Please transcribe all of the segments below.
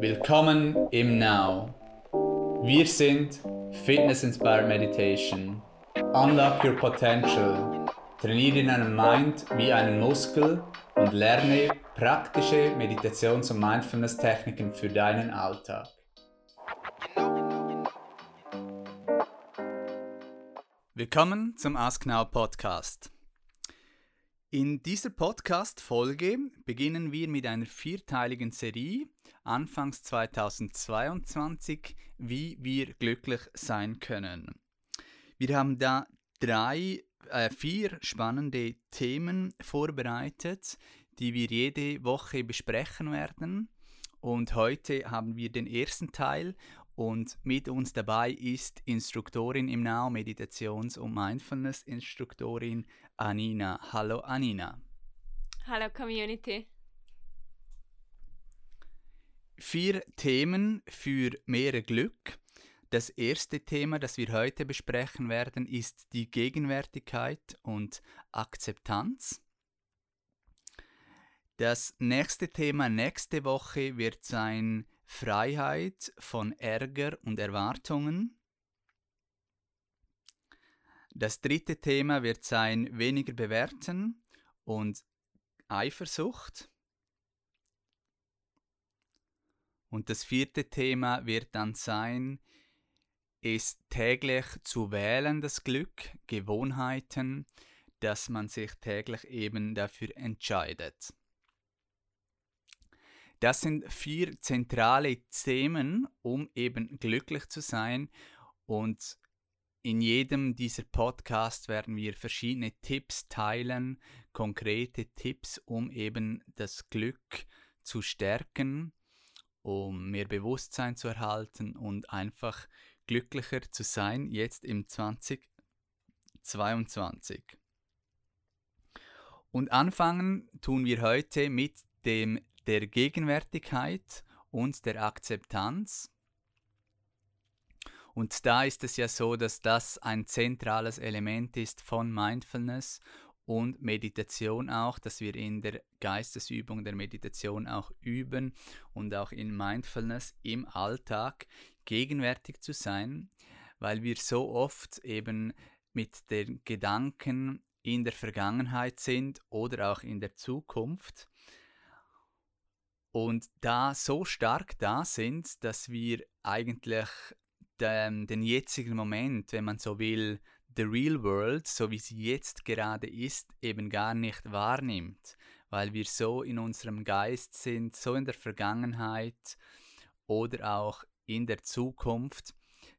Willkommen im Now. Wir sind Fitness Inspired Meditation. Unlock your potential. Trainiere deinen Mind wie einen Muskel und lerne praktische Meditations- und Mindfulness-Techniken für deinen Alltag. Willkommen zum Ask Now Podcast. In dieser Podcast-Folge beginnen wir mit einer vierteiligen Serie, anfangs 2022, wie wir glücklich sein können. Wir haben da drei, äh, vier spannende Themen vorbereitet, die wir jede Woche besprechen werden. Und heute haben wir den ersten Teil und mit uns dabei ist Instruktorin im Now, Meditations- und Mindfulness-Instruktorin Anina. Hallo Anina. Hallo Community. Vier Themen für mehr Glück. Das erste Thema, das wir heute besprechen werden, ist die Gegenwärtigkeit und Akzeptanz. Das nächste Thema nächste Woche wird sein Freiheit von Ärger und Erwartungen. Das dritte Thema wird sein weniger bewerten und Eifersucht. Und das vierte Thema wird dann sein, ist täglich zu wählen das Glück, Gewohnheiten, dass man sich täglich eben dafür entscheidet. Das sind vier zentrale Themen, um eben glücklich zu sein. Und in jedem dieser Podcasts werden wir verschiedene Tipps teilen, konkrete Tipps, um eben das Glück zu stärken, um mehr Bewusstsein zu erhalten und einfach glücklicher zu sein, jetzt im 2022. Und anfangen tun wir heute mit dem der Gegenwärtigkeit und der Akzeptanz. Und da ist es ja so, dass das ein zentrales Element ist von Mindfulness und Meditation auch, dass wir in der Geistesübung der Meditation auch üben und auch in Mindfulness im Alltag gegenwärtig zu sein, weil wir so oft eben mit den Gedanken in der Vergangenheit sind oder auch in der Zukunft und da so stark da sind, dass wir eigentlich den, den jetzigen Moment, wenn man so will, the real world, so wie sie jetzt gerade ist, eben gar nicht wahrnimmt, weil wir so in unserem Geist sind, so in der Vergangenheit oder auch in der Zukunft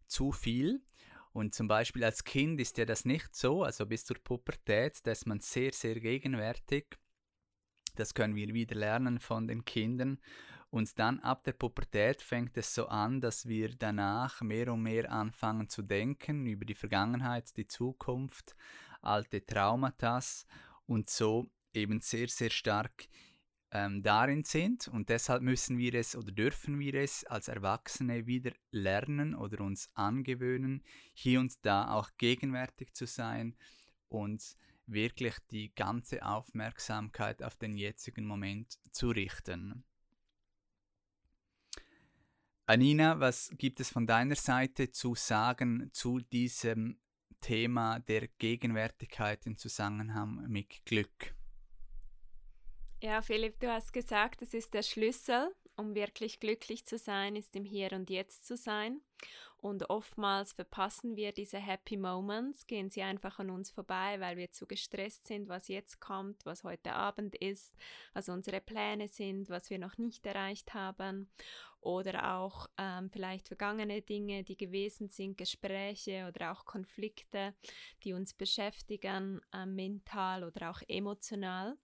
zu viel. Und zum Beispiel als Kind ist ja das nicht so, also bis zur Pubertät, da ist man sehr, sehr gegenwärtig das können wir wieder lernen von den Kindern. Und dann ab der Pubertät fängt es so an, dass wir danach mehr und mehr anfangen zu denken über die Vergangenheit, die Zukunft, alte Traumata und so eben sehr, sehr stark ähm, darin sind. Und deshalb müssen wir es oder dürfen wir es als Erwachsene wieder lernen oder uns angewöhnen, hier und da auch gegenwärtig zu sein und wirklich die ganze Aufmerksamkeit auf den jetzigen Moment zu richten. Anina, was gibt es von deiner Seite zu sagen zu diesem Thema der Gegenwärtigkeit im Zusammenhang mit Glück? Ja, Philipp, du hast gesagt, es ist der Schlüssel, um wirklich glücklich zu sein, ist im Hier und Jetzt zu sein. Und oftmals verpassen wir diese Happy Moments, gehen sie einfach an uns vorbei, weil wir zu gestresst sind, was jetzt kommt, was heute Abend ist, was unsere Pläne sind, was wir noch nicht erreicht haben. Oder auch ähm, vielleicht vergangene Dinge, die gewesen sind, Gespräche oder auch Konflikte, die uns beschäftigen, äh, mental oder auch emotional.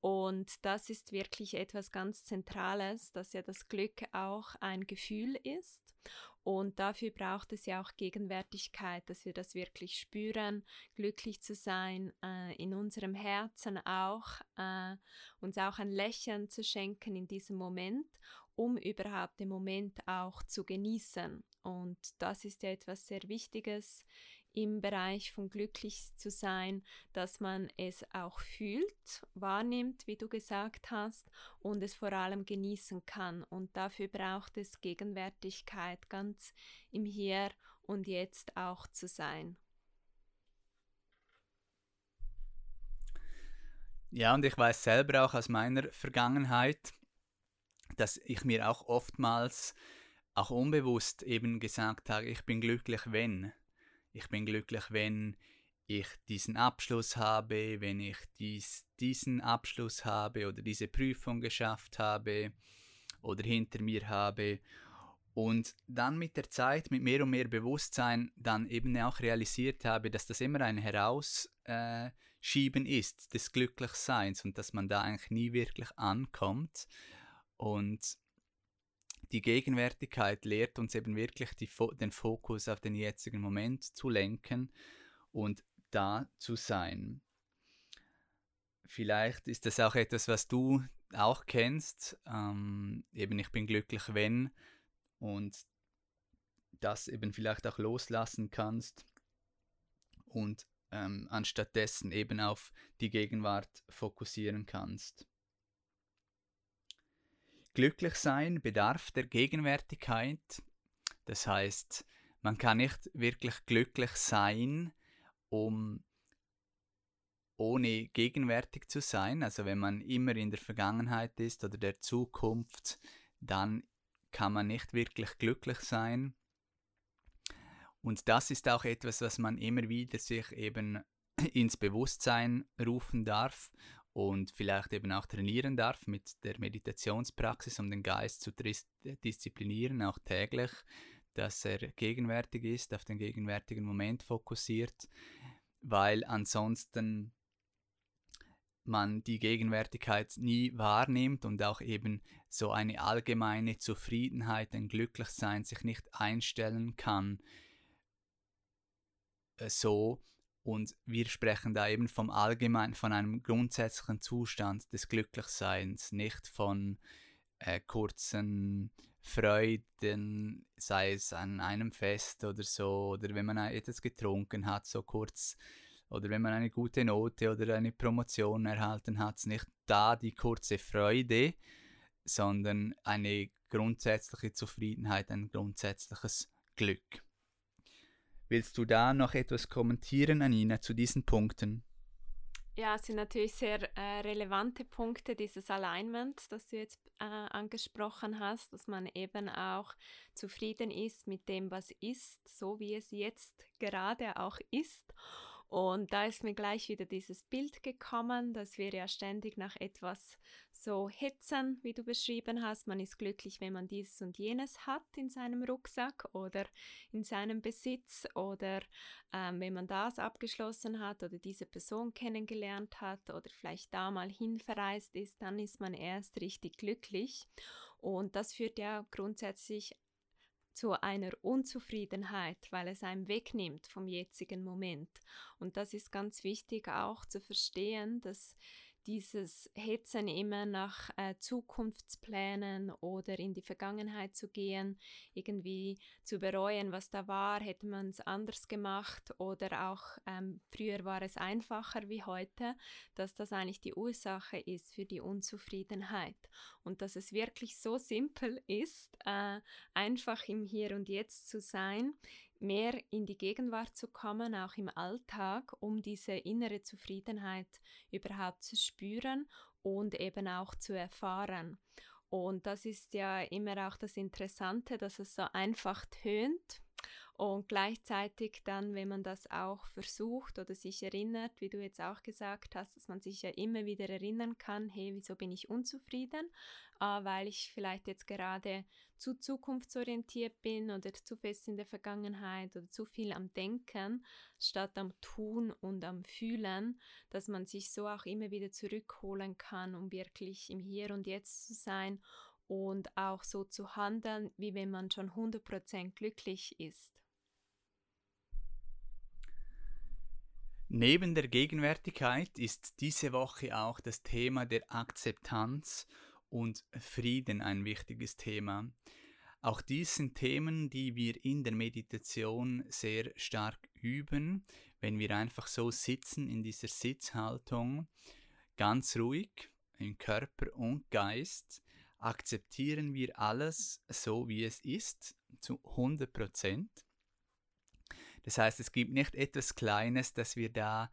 Und das ist wirklich etwas ganz Zentrales, dass ja das Glück auch ein Gefühl ist. Und dafür braucht es ja auch Gegenwärtigkeit, dass wir das wirklich spüren, glücklich zu sein, äh, in unserem Herzen auch, äh, uns auch ein Lächeln zu schenken in diesem Moment, um überhaupt den Moment auch zu genießen. Und das ist ja etwas sehr Wichtiges im Bereich von glücklich zu sein, dass man es auch fühlt, wahrnimmt, wie du gesagt hast, und es vor allem genießen kann. Und dafür braucht es Gegenwärtigkeit, ganz im Hier und Jetzt auch zu sein. Ja, und ich weiß selber auch aus meiner Vergangenheit, dass ich mir auch oftmals, auch unbewusst eben gesagt habe, ich bin glücklich, wenn. Ich bin glücklich, wenn ich diesen Abschluss habe, wenn ich dies, diesen Abschluss habe oder diese Prüfung geschafft habe oder hinter mir habe. Und dann mit der Zeit, mit mehr und mehr Bewusstsein, dann eben auch realisiert habe, dass das immer ein Herausschieben äh, ist des Glücklichseins und dass man da eigentlich nie wirklich ankommt. Und die Gegenwärtigkeit lehrt uns eben wirklich die, den Fokus auf den jetzigen Moment zu lenken und da zu sein. Vielleicht ist das auch etwas, was du auch kennst. Ähm, eben, ich bin glücklich, wenn und das eben vielleicht auch loslassen kannst und ähm, anstattdessen eben auf die Gegenwart fokussieren kannst. Glücklich sein bedarf der Gegenwärtigkeit. Das heißt, man kann nicht wirklich glücklich sein, um ohne gegenwärtig zu sein. Also wenn man immer in der Vergangenheit ist oder der Zukunft, dann kann man nicht wirklich glücklich sein. Und das ist auch etwas, was man immer wieder sich eben ins Bewusstsein rufen darf und vielleicht eben auch trainieren darf mit der Meditationspraxis, um den Geist zu disziplinieren, auch täglich, dass er gegenwärtig ist, auf den gegenwärtigen Moment fokussiert, weil ansonsten man die Gegenwärtigkeit nie wahrnimmt und auch eben so eine allgemeine Zufriedenheit, ein Glücklichsein sich nicht einstellen kann, äh, so und wir sprechen da eben vom allgemeinen, von einem grundsätzlichen Zustand des Glücklichseins, nicht von äh, kurzen Freuden, sei es an einem Fest oder so, oder wenn man etwas getrunken hat, so kurz, oder wenn man eine gute Note oder eine Promotion erhalten hat, nicht da die kurze Freude, sondern eine grundsätzliche Zufriedenheit, ein grundsätzliches Glück. Willst du da noch etwas kommentieren, Anina, zu diesen Punkten? Ja, es sind natürlich sehr äh, relevante Punkte, dieses Alignment, das du jetzt äh, angesprochen hast, dass man eben auch zufrieden ist mit dem, was ist, so wie es jetzt gerade auch ist und da ist mir gleich wieder dieses Bild gekommen, dass wir ja ständig nach etwas so hetzen, wie du beschrieben hast. Man ist glücklich, wenn man dieses und jenes hat in seinem Rucksack oder in seinem Besitz oder ähm, wenn man das abgeschlossen hat oder diese Person kennengelernt hat oder vielleicht da mal hinverreist ist, dann ist man erst richtig glücklich. Und das führt ja grundsätzlich zu einer Unzufriedenheit, weil es einem wegnimmt vom jetzigen Moment. Und das ist ganz wichtig auch zu verstehen, dass dieses Hetzen immer nach äh, Zukunftsplänen oder in die Vergangenheit zu gehen, irgendwie zu bereuen, was da war, hätte man es anders gemacht oder auch ähm, früher war es einfacher wie heute, dass das eigentlich die Ursache ist für die Unzufriedenheit. Und dass es wirklich so simpel ist, äh, einfach im Hier und Jetzt zu sein, mehr in die Gegenwart zu kommen, auch im Alltag, um diese innere Zufriedenheit überhaupt zu spüren und eben auch zu erfahren. Und das ist ja immer auch das Interessante, dass es so einfach tönt und gleichzeitig dann, wenn man das auch versucht oder sich erinnert, wie du jetzt auch gesagt hast, dass man sich ja immer wieder erinnern kann, hey, wieso bin ich unzufrieden? Äh, weil ich vielleicht jetzt gerade zu zukunftsorientiert bin oder zu fest in der Vergangenheit oder zu viel am Denken statt am Tun und am Fühlen, dass man sich so auch immer wieder zurückholen kann, um wirklich im Hier und Jetzt zu sein und auch so zu handeln, wie wenn man schon 100% glücklich ist. Neben der Gegenwärtigkeit ist diese Woche auch das Thema der Akzeptanz und Frieden ein wichtiges Thema. Auch dies sind Themen, die wir in der Meditation sehr stark üben, wenn wir einfach so sitzen in dieser Sitzhaltung, ganz ruhig in Körper und Geist, akzeptieren wir alles so, wie es ist, zu 100 Prozent. Das heißt, es gibt nicht etwas Kleines, das wir da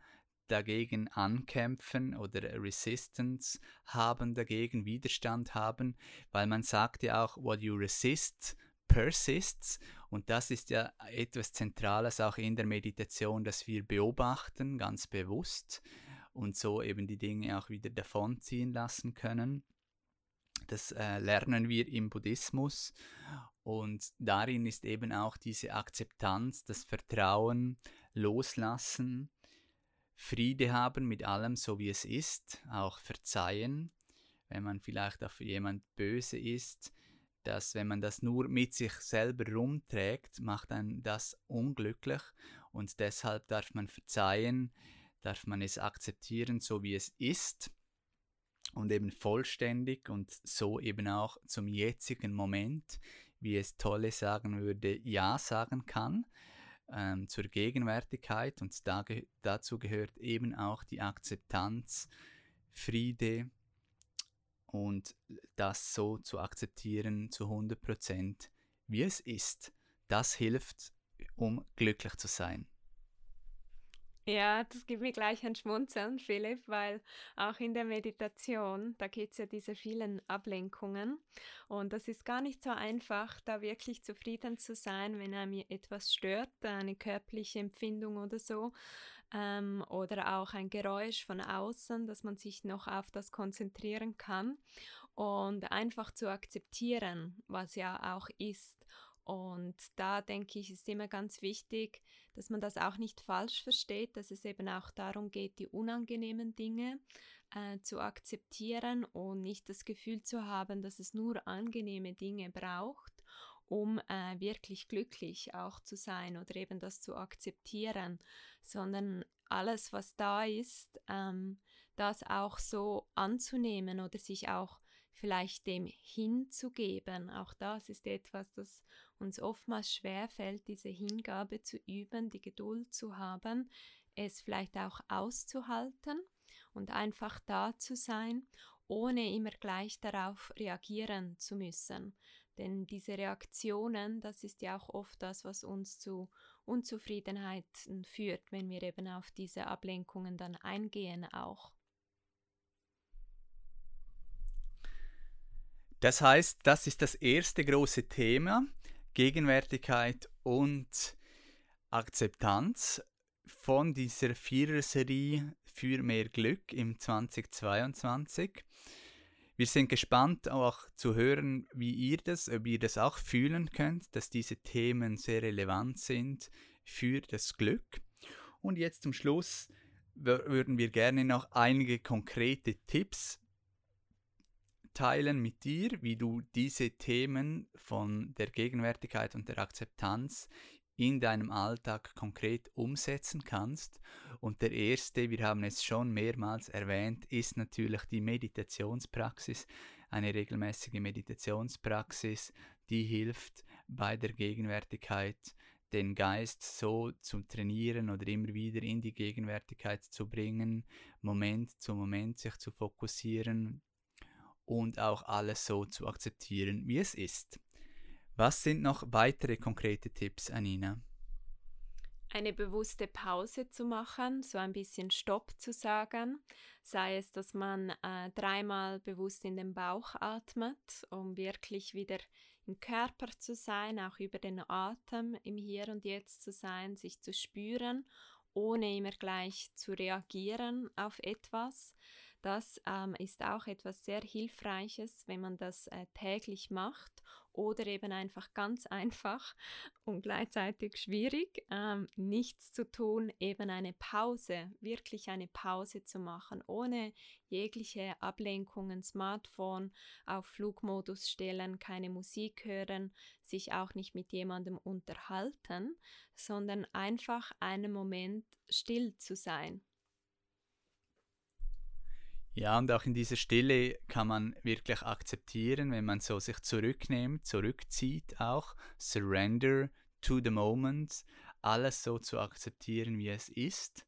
dagegen ankämpfen oder Resistance haben dagegen, Widerstand haben, weil man sagt ja auch, what you resist persists und das ist ja etwas Zentrales auch in der Meditation, dass wir beobachten, ganz bewusst und so eben die Dinge auch wieder davonziehen lassen können. Das äh, lernen wir im Buddhismus. Und darin ist eben auch diese Akzeptanz, das Vertrauen, Loslassen, Friede haben mit allem, so wie es ist, auch verzeihen, wenn man vielleicht auf jemand böse ist, dass wenn man das nur mit sich selber rumträgt, macht dann das unglücklich. Und deshalb darf man verzeihen, darf man es akzeptieren, so wie es ist und eben vollständig und so eben auch zum jetzigen Moment, wie es Tolle sagen würde, Ja sagen kann ähm, zur Gegenwärtigkeit und da ge dazu gehört eben auch die Akzeptanz, Friede und das so zu akzeptieren zu 100 Prozent, wie es ist. Das hilft, um glücklich zu sein. Ja, das gibt mir gleich ein Schmunzeln, Philipp, weil auch in der Meditation, da gibt es ja diese vielen Ablenkungen. Und das ist gar nicht so einfach, da wirklich zufrieden zu sein, wenn einem etwas stört, eine körperliche Empfindung oder so ähm, oder auch ein Geräusch von außen, dass man sich noch auf das konzentrieren kann. Und einfach zu akzeptieren, was ja auch ist und da denke ich, ist immer ganz wichtig, dass man das auch nicht falsch versteht, dass es eben auch darum geht, die unangenehmen Dinge äh, zu akzeptieren und nicht das Gefühl zu haben, dass es nur angenehme Dinge braucht, um äh, wirklich glücklich auch zu sein oder eben das zu akzeptieren, sondern alles, was da ist, ähm, das auch so anzunehmen oder sich auch vielleicht dem hinzugeben. Auch das ist etwas, das uns oftmals schwerfällt, diese Hingabe zu üben, die Geduld zu haben, es vielleicht auch auszuhalten und einfach da zu sein, ohne immer gleich darauf reagieren zu müssen. Denn diese Reaktionen, das ist ja auch oft das, was uns zu Unzufriedenheiten führt, wenn wir eben auf diese Ablenkungen dann eingehen auch. Das heißt, das ist das erste große Thema, Gegenwärtigkeit und Akzeptanz von dieser Vierer-Serie für mehr Glück im 2022. Wir sind gespannt auch zu hören, wie ihr das, ob ihr das auch fühlen könnt, dass diese Themen sehr relevant sind für das Glück. Und jetzt zum Schluss würden wir gerne noch einige konkrete Tipps teilen mit dir, wie du diese Themen von der Gegenwärtigkeit und der Akzeptanz in deinem Alltag konkret umsetzen kannst. Und der erste, wir haben es schon mehrmals erwähnt, ist natürlich die Meditationspraxis, eine regelmäßige Meditationspraxis, die hilft bei der Gegenwärtigkeit den Geist so zu trainieren oder immer wieder in die Gegenwärtigkeit zu bringen, Moment zu Moment sich zu fokussieren, und auch alles so zu akzeptieren, wie es ist. Was sind noch weitere konkrete Tipps, Anina? Eine bewusste Pause zu machen, so ein bisschen Stopp zu sagen, sei es, dass man äh, dreimal bewusst in den Bauch atmet, um wirklich wieder im Körper zu sein, auch über den Atem im Hier und Jetzt zu sein, sich zu spüren, ohne immer gleich zu reagieren auf etwas, das ähm, ist auch etwas sehr Hilfreiches, wenn man das äh, täglich macht oder eben einfach ganz einfach und gleichzeitig schwierig, ähm, nichts zu tun, eben eine Pause, wirklich eine Pause zu machen, ohne jegliche Ablenkungen, Smartphone auf Flugmodus stellen, keine Musik hören, sich auch nicht mit jemandem unterhalten, sondern einfach einen Moment still zu sein Ja, und auch in dieser Stille kann man wirklich akzeptieren, wenn man so sich zurücknimmt, zurückzieht auch, surrender to the moment, alles so zu akzeptieren, wie es ist.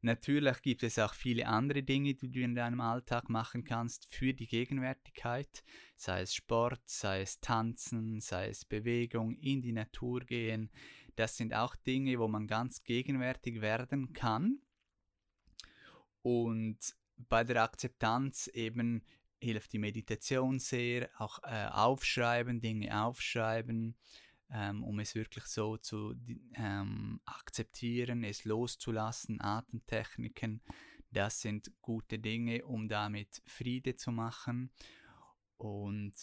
Natürlich gibt es auch viele andere Dinge, die du in deinem Alltag machen kannst für die Gegenwärtigkeit, sei es Sport, sei es Tanzen, sei es Bewegung, in die Natur gehen. Das sind auch Dinge, wo man ganz gegenwärtig werden kann. Und bei der Akzeptanz eben hilft die Meditation sehr, auch äh, aufschreiben, Dinge aufschreiben, ähm, um es wirklich so zu ähm, akzeptieren, es loszulassen, Atemtechniken, das sind gute Dinge, um damit Friede zu machen und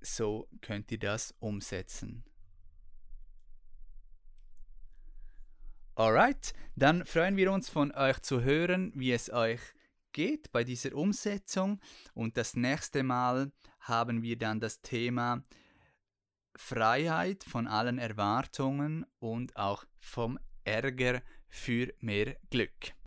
so könnt ihr das umsetzen. Alright, dann freuen wir uns von euch zu hören, wie es euch geht bei dieser Umsetzung. Und das nächste Mal haben wir dann das Thema Freiheit von allen Erwartungen und auch vom Ärger für mehr Glück.